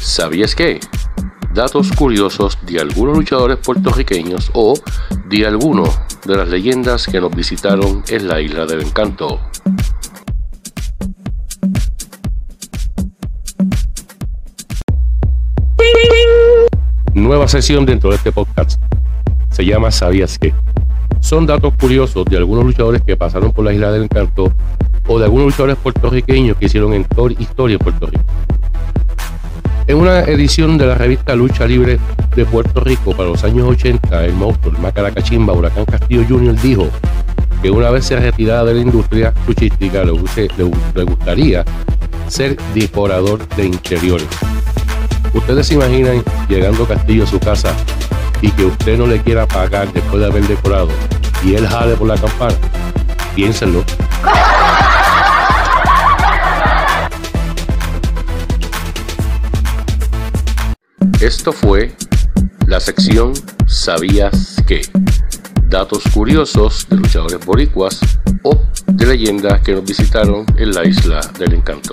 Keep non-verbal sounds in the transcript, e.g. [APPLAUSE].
¿Sabías qué? Datos curiosos de algunos luchadores puertorriqueños o de alguno de las leyendas que nos visitaron en la Isla del Encanto. Nueva sesión dentro de este podcast. Se llama ¿Sabías qué? Son datos curiosos de algunos luchadores que pasaron por la Isla del Encanto o de algunos luchadores puertorriqueños que hicieron historia en Puerto Rico. En una edición de la revista Lucha Libre de Puerto Rico para los años 80, el monstruo, el Macaracachimba, Huracán Castillo Jr. dijo que una vez se retirada de la industria luchística le, le gustaría ser decorador de interiores. Ustedes se imaginan llegando Castillo a su casa y que usted no le quiera pagar después de haber decorado y él jale por la campana. Piénsenlo. [LAUGHS] Esto fue la sección ¿Sabías qué? Datos curiosos de luchadores boricuas o de leyendas que nos visitaron en la isla del encanto.